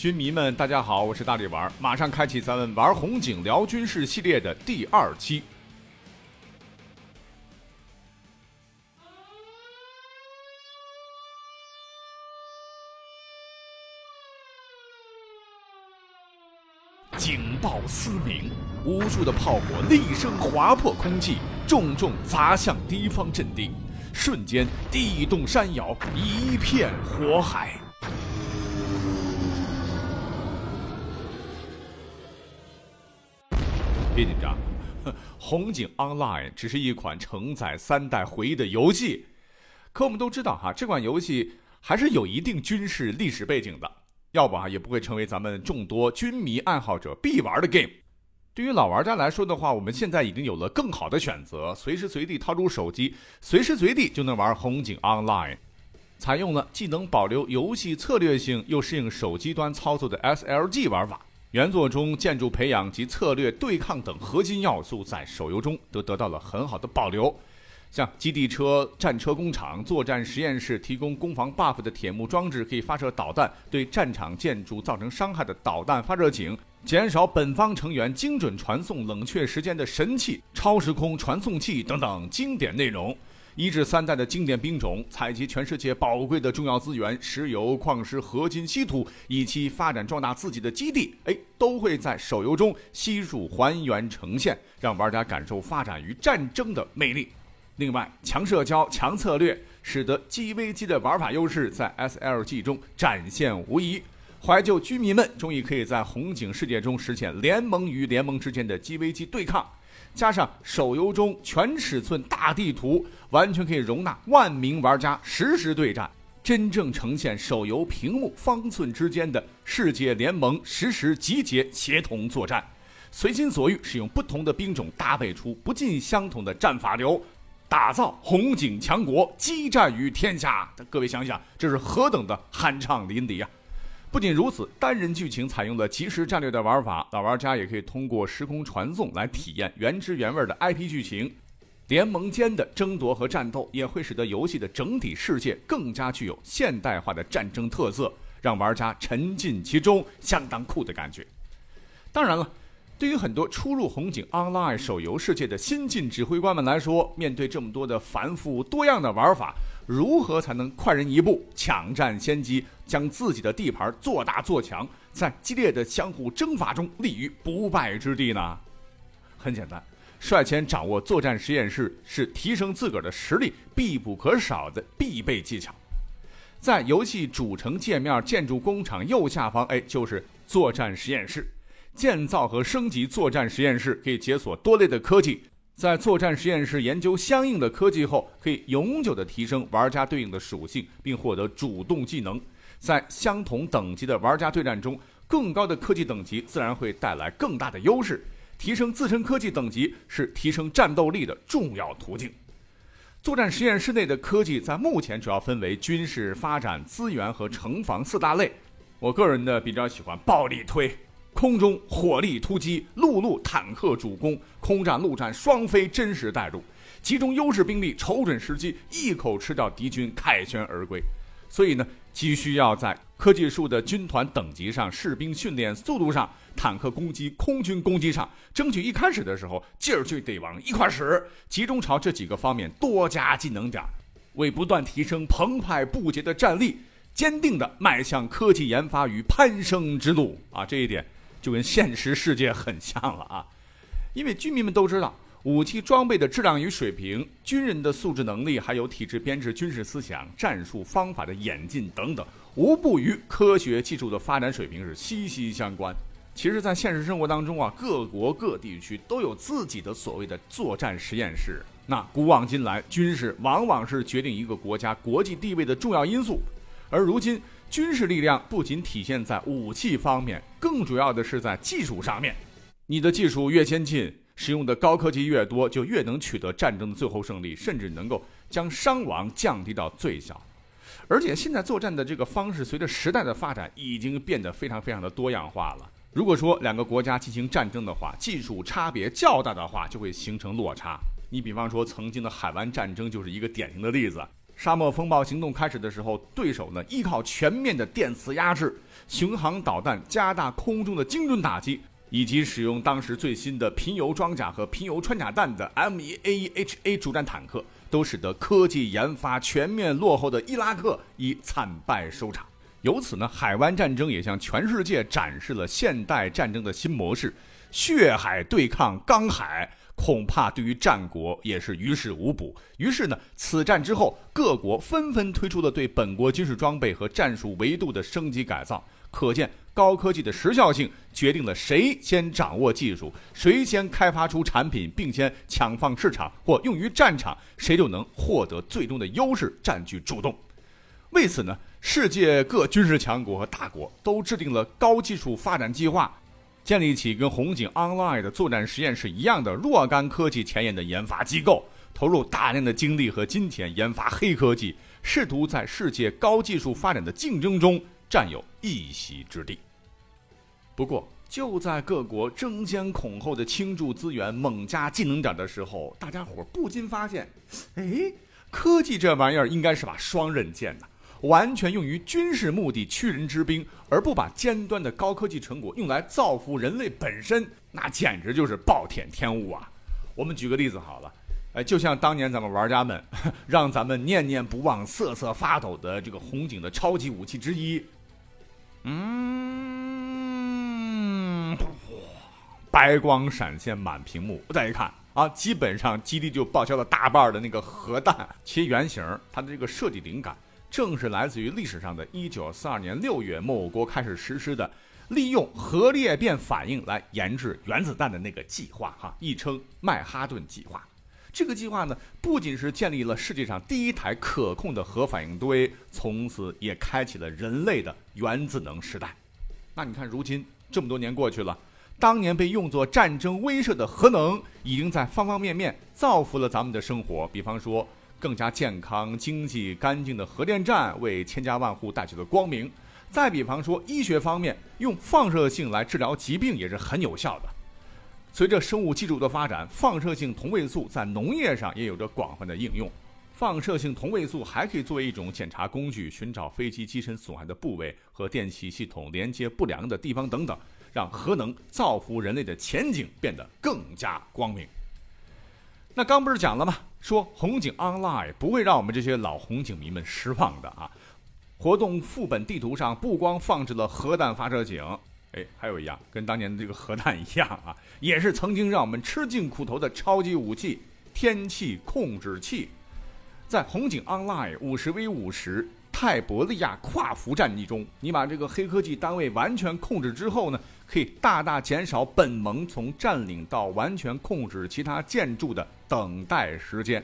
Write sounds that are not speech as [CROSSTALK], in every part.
军迷们，大家好，我是大力丸，马上开启咱们玩红警聊军事系列的第二期。警报嘶鸣，无数的炮火厉声划破空气，重重砸向敌方阵地，瞬间地动山摇，一片火海。别紧张，[LAUGHS]《红警 Online》只是一款承载三代回忆的游戏，可我们都知道哈，这款游戏还是有一定军事历史背景的，要不啊也不会成为咱们众多军迷爱好者必玩的 game。对于老玩家来说的话，我们现在已经有了更好的选择，随时随地掏出手机，随时随地就能玩《红警 Online》，采用了既能保留游戏策略性，又适应手机端操作的 SLG 玩法。原作中建筑培养及策略对抗等核心要素，在手游中都得到了很好的保留。像基地车、战车工厂、作战实验室提供攻防 buff 的铁幕装置，可以发射导弹对战场建筑造成伤害的导弹发射井，减少本方成员精准传送冷却时间的神器超时空传送器等等经典内容。一至三代的经典兵种，采集全世界宝贵的重要资源——石油、矿石、合金、稀土，以期发展壮大自己的基地，哎，都会在手游中悉数还原呈现，让玩家感受发展与战争的魅力。另外，强社交、强策略，使得 GVG 的玩法优势在 SLG 中展现无疑。怀旧居民们终于可以在红警世界中实现联盟与联盟之间的 GVG 对抗。加上手游中全尺寸大地图，完全可以容纳万名玩家实时对战，真正呈现手游屏幕方寸之间的世界联盟实时集结协同作战，随心所欲使用不同的兵种，搭配出不尽相同的战法流，打造红警强国，激战于天下。各位想想，这是何等的酣畅淋漓啊！不仅如此，单人剧情采用了即时战略的玩法，老玩家也可以通过时空传送来体验原汁原味的 IP 剧情。联盟间的争夺和战斗也会使得游戏的整体世界更加具有现代化的战争特色，让玩家沉浸其中，相当酷的感觉。当然了。对于很多初入红警 Online 手游世界的新晋指挥官们来说，面对这么多的繁复多样的玩法，如何才能快人一步，抢占先机，将自己的地盘做大做强，在激烈的相互征伐中立于不败之地呢？很简单，率先掌握作战实验室是提升自个儿的实力必不可少的必备技巧。在游戏主城界面建筑工厂右下方，哎，就是作战实验室。建造和升级作战实验室可以解锁多类的科技，在作战实验室研究相应的科技后，可以永久的提升玩家对应的属性，并获得主动技能。在相同等级的玩家对战中，更高的科技等级自然会带来更大的优势。提升自身科技等级是提升战斗力的重要途径。作战实验室内的科技在目前主要分为军事发展、资源和城防四大类。我个人呢比较喜欢暴力推。空中火力突击，陆路坦克主攻，空战陆战双飞真实带入，集中优势兵力，瞅准时机，一口吃掉敌军，凯旋而归。所以呢，急需要在科技树的军团等级上、士兵训练速度上、坦克攻击、空军攻击上，争取一开始的时候劲儿就得往一块使，集中朝这几个方面多加技能点，为不断提升澎湃不竭的战力，坚定地迈向科技研发与攀升之路啊！这一点。就跟现实世界很像了啊，因为居民们都知道，武器装备的质量与水平、军人的素质能力，还有体制编制、军事思想、战术方法的演进等等，无不与科学技术的发展水平是息息相关。其实，在现实生活当中啊，各国各地区都有自己的所谓的作战实验室。那古往今来，军事往往是决定一个国家国际地位的重要因素，而如今。军事力量不仅体现在武器方面，更主要的是在技术上面。你的技术越先进，使用的高科技越多，就越能取得战争的最后胜利，甚至能够将伤亡降低到最小。而且现在作战的这个方式，随着时代的发展，已经变得非常非常的多样化了。如果说两个国家进行战争的话，技术差别较大的话，就会形成落差。你比方说，曾经的海湾战争就是一个典型的例子。沙漠风暴行动开始的时候，对手呢依靠全面的电磁压制、巡航导弹加大空中的精准打击，以及使用当时最新的贫铀装甲和贫铀穿甲弹的 M1A1HA 主战坦克，都使得科技研发全面落后的伊拉克以惨败收场。由此呢，海湾战争也向全世界展示了现代战争的新模式：血海对抗钢海。恐怕对于战国也是于事无补。于是呢，此战之后，各国纷纷推出了对本国军事装备和战术维度的升级改造。可见，高科技的时效性决定了谁先掌握技术，谁先开发出产品，并先抢放市场或用于战场，谁就能获得最终的优势，占据主动。为此呢，世界各军事强国和大国都制定了高技术发展计划。建立起跟红警 Online 的作战实验室一样的若干科技前沿的研发机构，投入大量的精力和金钱研发黑科技，试图在世界高技术发展的竞争中占有一席之地。不过，就在各国争先恐后的倾注资源、猛加技能点的时候，大家伙不禁发现，哎，科技这玩意儿应该是把双刃剑呐。完全用于军事目的屈人之兵，而不把尖端的高科技成果用来造福人类本身，那简直就是暴殄天物啊！我们举个例子好了，哎，就像当年咱们玩家们让咱们念念不忘、瑟瑟发抖的这个红警的超级武器之一，嗯，白光闪现满屏幕，再一看啊，基本上基地就报销了大半的那个核弹，其原型它的这个设计灵感。正是来自于历史上的一九四二年六月某国开始实施的利用核裂变反应来研制原子弹的那个计划，哈，亦称曼哈顿计划。这个计划呢，不仅是建立了世界上第一台可控的核反应堆，从此也开启了人类的原子能时代。那你看，如今这么多年过去了，当年被用作战争威慑的核能，已经在方方面面造福了咱们的生活。比方说，更加健康、经济、干净的核电站为千家万户带去了光明。再比方说，医学方面，用放射性来治疗疾病也是很有效的。随着生物技术的发展，放射性同位素在农业上也有着广泛的应用。放射性同位素还可以作为一种检查工具，寻找飞机机身损害的部位和电气系统连接不良的地方等等，让核能造福人类的前景变得更加光明。那刚不是讲了吗？说红警 Online 不会让我们这些老红警迷们失望的啊！活动副本地图上不光放置了核弹发射井，哎，还有一样跟当年的这个核弹一样啊，也是曾经让我们吃尽苦头的超级武器——天气控制器。在红警 Online 五十 v 五十泰伯利亚跨服战役中，你把这个黑科技单位完全控制之后呢？可以大大减少本盟从占领到完全控制其他建筑的等待时间。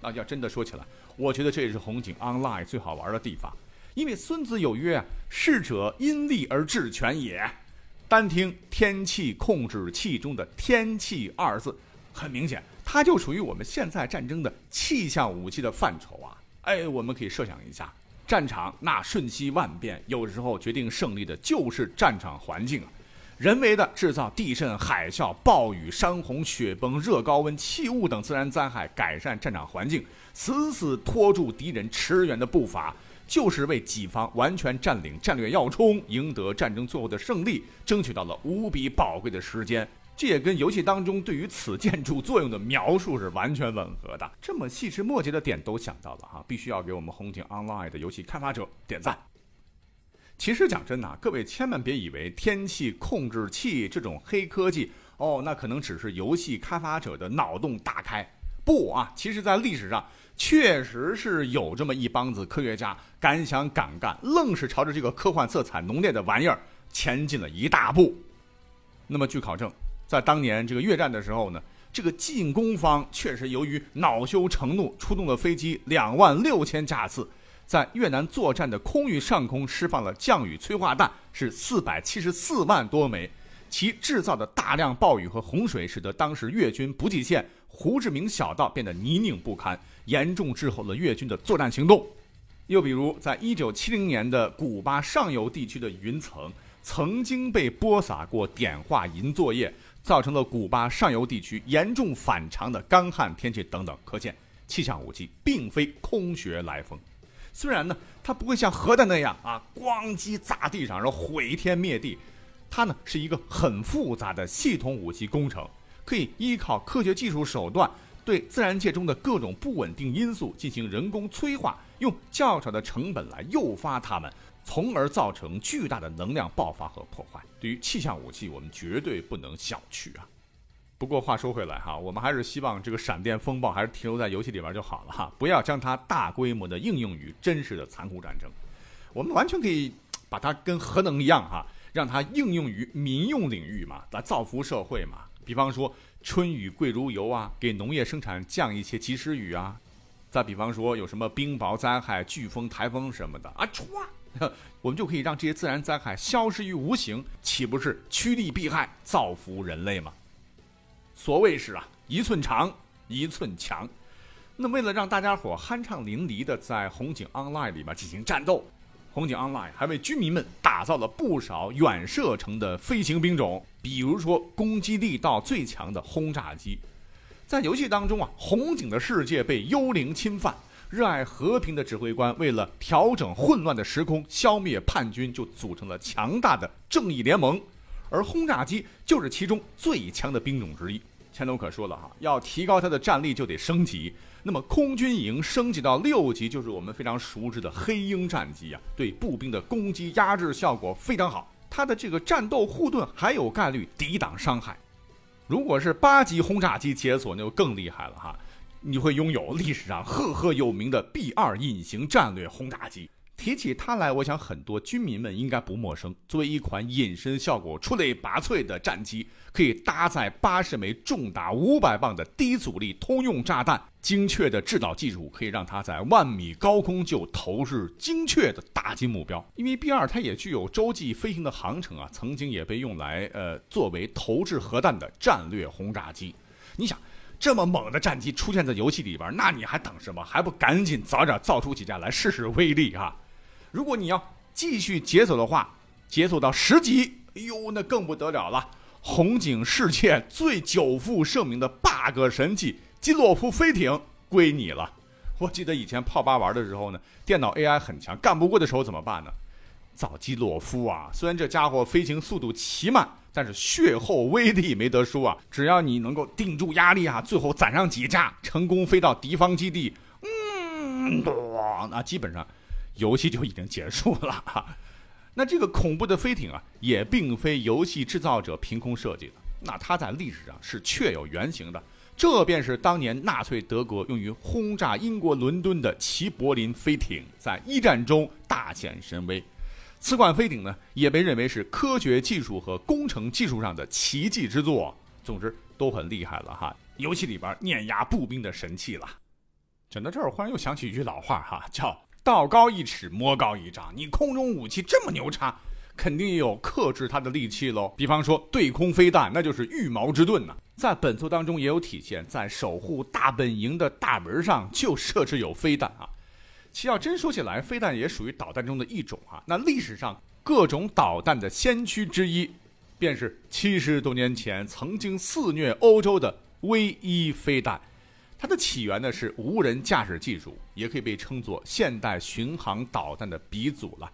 那要真的说起来，我觉得这也是红警 Online 最好玩的地方，因为孙子有曰：“适者因利而治权也。”单听天气控制器中的“天气”二字，很明显，它就属于我们现在战争的气象武器的范畴啊！哎，我们可以设想一下。战场那瞬息万变，有时候决定胜利的就是战场环境啊！人为的制造地震、海啸、暴雨、山洪、雪崩、热高温、气雾等自然灾害，改善战场环境，死死拖住敌人驰援的步伐，就是为己方完全占领战略要冲、赢得战争最后的胜利，争取到了无比宝贵的时间。这也跟游戏当中对于此建筑作用的描述是完全吻合的。这么细枝末节的点都想到了哈，必须要给我们红警 Online 的游戏开发者点赞。其实讲真的，各位千万别以为天气控制器这种黑科技哦，那可能只是游戏开发者的脑洞大开。不啊，其实在历史上确实是有这么一帮子科学家敢想敢干，愣是朝着这个科幻色彩浓烈的玩意儿前进了一大步。那么据考证。在当年这个越战的时候呢，这个进攻方确实由于恼羞成怒，出动了飞机两万六千架次，在越南作战的空域上空释放了降雨催化弹，是四百七十四万多枚。其制造的大量暴雨和洪水，使得当时越军补给线胡志明小道变得泥泞不堪，严重滞后了越军的作战行动。又比如，在一九七零年的古巴上游地区的云层，曾经被播撒过碘化银作业。造成了古巴上游地区严重反常的干旱天气等等，可见气象武器并非空穴来风。虽然呢，它不会像核弹那样啊，咣叽砸地上，然后毁天灭地，它呢是一个很复杂的系统武器工程，可以依靠科学技术手段，对自然界中的各种不稳定因素进行人工催化，用较少的成本来诱发它们，从而造成巨大的能量爆发和破坏。对于气象武器，我们绝对不能小觑啊。不过话说回来哈，我们还是希望这个闪电风暴还是停留在游戏里边就好了哈，不要将它大规模的应用于真实的残酷战争。我们完全可以把它跟核能一样哈，让它应用于民用领域嘛，来造福社会嘛。比方说春雨贵如油啊，给农业生产降一些及时雨啊。再比方说有什么冰雹灾害、飓风、台风什么的啊，歘，[LAUGHS] 我们就可以让这些自然灾害消失于无形，岂不是趋利避害、造福人类吗？所谓是啊，一寸长，一寸强。那为了让大家伙酣畅淋漓的在红警 Online 里面进行战斗，红警 Online 还为居民们打造了不少远射程的飞行兵种，比如说攻击力到最强的轰炸机。在游戏当中啊，红警的世界被幽灵侵犯，热爱和平的指挥官为了调整混乱的时空，消灭叛军，就组成了强大的正义联盟，而轰炸机就是其中最强的兵种之一。前头可说了哈，要提高它的战力就得升级。那么空军营升级到六级，就是我们非常熟知的黑鹰战机啊，对步兵的攻击压制效果非常好。它的这个战斗护盾还有概率抵挡伤害。如果是八级轰炸机解锁，那就更厉害了哈，你会拥有历史上 [LAUGHS] 赫赫有名的 B 二隐形战略轰炸机。提起它来，我想很多军民们应该不陌生。作为一款隐身效果出类拔萃的战机，可以搭载八十枚重达五百磅的低阻力通用炸弹，精确的制导技术可以让它在万米高空就投掷精确的打击目标。因为 B 二它也具有洲际飞行的航程啊，曾经也被用来呃作为投掷核弹的战略轰炸机。你想，这么猛的战机出现在游戏里边，那你还等什么？还不赶紧早点造出几架来试试威力啊！如果你要继续解锁的话，解锁到十级，哎呦，那更不得了了！红警世界最久负盛名的 bug 神器基洛夫飞艇归你了。我记得以前泡吧玩的时候呢，电脑 AI 很强，干不过的时候怎么办呢？早基洛夫啊！虽然这家伙飞行速度奇慢，但是血厚威力没得说啊！只要你能够顶住压力啊，最后攒上几架，成功飞到敌方基地，嗯，那基本上。游戏就已经结束了，那这个恐怖的飞艇啊，也并非游戏制造者凭空设计的，那它在历史上是确有原型的，这便是当年纳粹德国用于轰炸英国伦敦的齐柏林飞艇，在一战中大显神威。此款飞艇呢，也被认为是科学技术和工程技术上的奇迹之作。总之都很厉害了哈，游戏里边碾压步兵的神器了。讲到这儿，忽然又想起一句老话哈，叫。道高一尺，魔高一丈。你空中武器这么牛叉，肯定也有克制它的利器喽。比方说对空飞弹，那就是羽毛之盾呐。在本作当中也有体现，在守护大本营的大门上就设置有飞弹啊。其要真说起来，飞弹也属于导弹中的一种啊。那历史上各种导弹的先驱之一，便是七十多年前曾经肆虐欧洲的 V 一飞弹。它的起源呢是无人驾驶技术，也可以被称作现代巡航导弹的鼻祖了。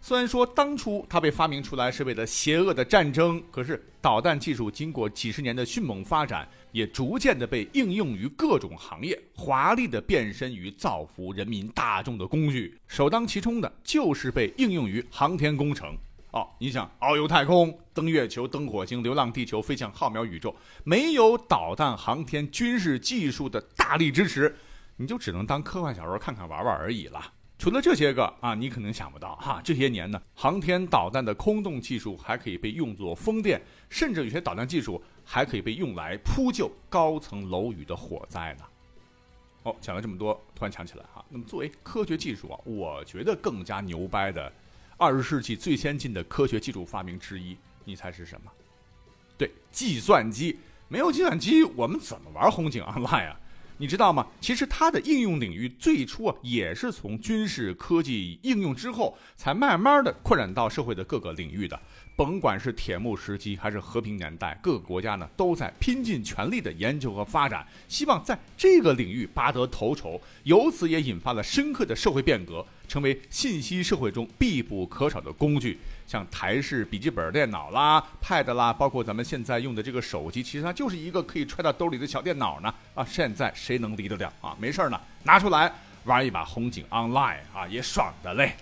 虽然说当初它被发明出来是为了邪恶的战争，可是导弹技术经过几十年的迅猛发展，也逐渐的被应用于各种行业，华丽的变身于造福人民大众的工具。首当其冲的就是被应用于航天工程。哦，你想遨游太空、登月球、登火星、流浪地球、飞向浩渺宇宙，没有导弹航天军事技术的大力支持，你就只能当科幻小说看看玩玩而已了。除了这些个啊，你可能想不到哈，这些年呢，航天导弹的空洞技术还可以被用作风电，甚至有些导弹技术还可以被用来扑救高层楼宇的火灾呢。哦，讲了这么多，突然想起来哈，那么作为科学技术啊，我觉得更加牛掰的。二十世纪最先进的科学技术发明之一，你猜是什么？对，计算机。没有计算机，我们怎么玩红警 Online 啊？你知道吗？其实它的应用领域最初啊，也是从军事科技应用之后，才慢慢的扩展到社会的各个领域的。甭管是铁幕时期还是和平年代，各个国家呢都在拼尽全力的研究和发展，希望在这个领域拔得头筹，由此也引发了深刻的社会变革，成为信息社会中必不可少的工具。像台式笔记本电脑啦、Pad 啦，包括咱们现在用的这个手机，其实它就是一个可以揣到兜里的小电脑呢。啊，现在谁能离得了啊？没事呢，拿出来玩一把红警 Online 啊，也爽的嘞。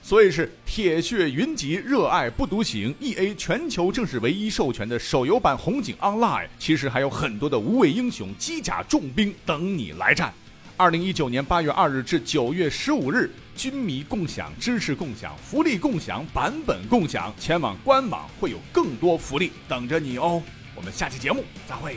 所以是铁血云集，热爱不独行。E A 全球正式唯一授权的手游版《红警 Online》，其实还有很多的无畏英雄、机甲重兵等你来战。二零一九年八月二日至九月十五日，军迷共享、知识共享、福利共享、版本共享，前往官网会有更多福利等着你哦。我们下期节目再会。